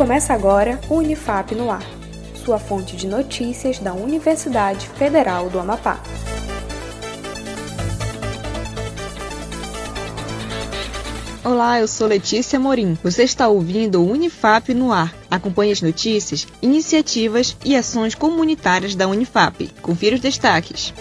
Começa agora o Unifap no Ar, sua fonte de notícias da Universidade Federal do Amapá. Olá, eu sou Letícia Morim. Você está ouvindo o Unifap no ar. Acompanhe as notícias, iniciativas e ações comunitárias da Unifap. Confira os destaques.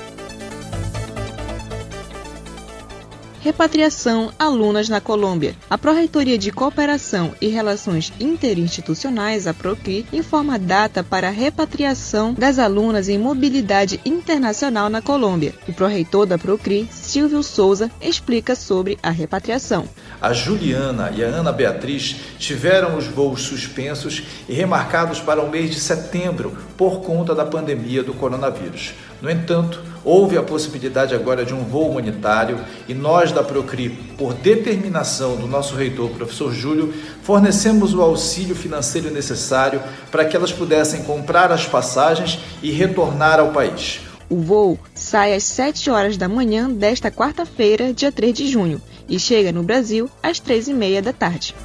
Repatriação Alunas na Colômbia. A Pró-Reitoria de Cooperação e Relações Interinstitucionais, a PROCRI, informa a data para a repatriação das alunas em mobilidade internacional na Colômbia. O pró-reitor da PROCRI, Silvio Souza, explica sobre a repatriação. A Juliana e a Ana Beatriz tiveram os voos suspensos e remarcados para o mês de setembro por conta da pandemia do coronavírus. No entanto, houve a possibilidade agora de um voo humanitário e nós da Procri, por determinação do nosso reitor, professor Júlio, fornecemos o auxílio financeiro necessário para que elas pudessem comprar as passagens e retornar ao país. O voo sai às 7 horas da manhã desta quarta-feira, dia 3 de junho, e chega no Brasil às 3 e meia da tarde.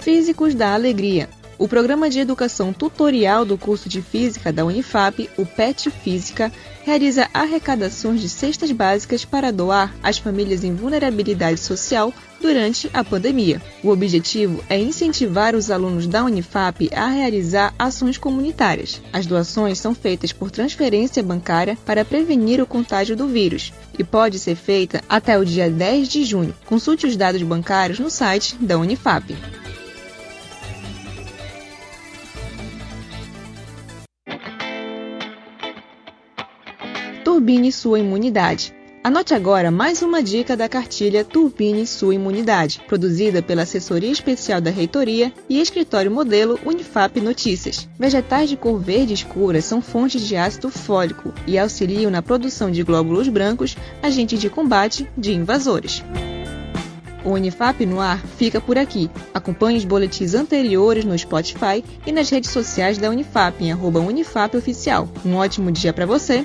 Físicos da Alegria. O Programa de Educação Tutorial do curso de Física da Unifap, o PET Física, realiza arrecadações de cestas básicas para doar às famílias em vulnerabilidade social durante a pandemia. O objetivo é incentivar os alunos da Unifap a realizar ações comunitárias. As doações são feitas por transferência bancária para prevenir o contágio do vírus e pode ser feita até o dia 10 de junho. Consulte os dados bancários no site da Unifap. Turbine sua imunidade. Anote agora mais uma dica da cartilha Turbine Sua Imunidade, produzida pela Assessoria Especial da Reitoria e Escritório Modelo Unifap Notícias. Vegetais de cor verde escura são fontes de ácido fólico e auxiliam na produção de glóbulos brancos, agentes de combate de invasores. O Unifap no ar fica por aqui. Acompanhe os boletins anteriores no Spotify e nas redes sociais da Unifap em arroba Unifap Oficial. Um ótimo dia para você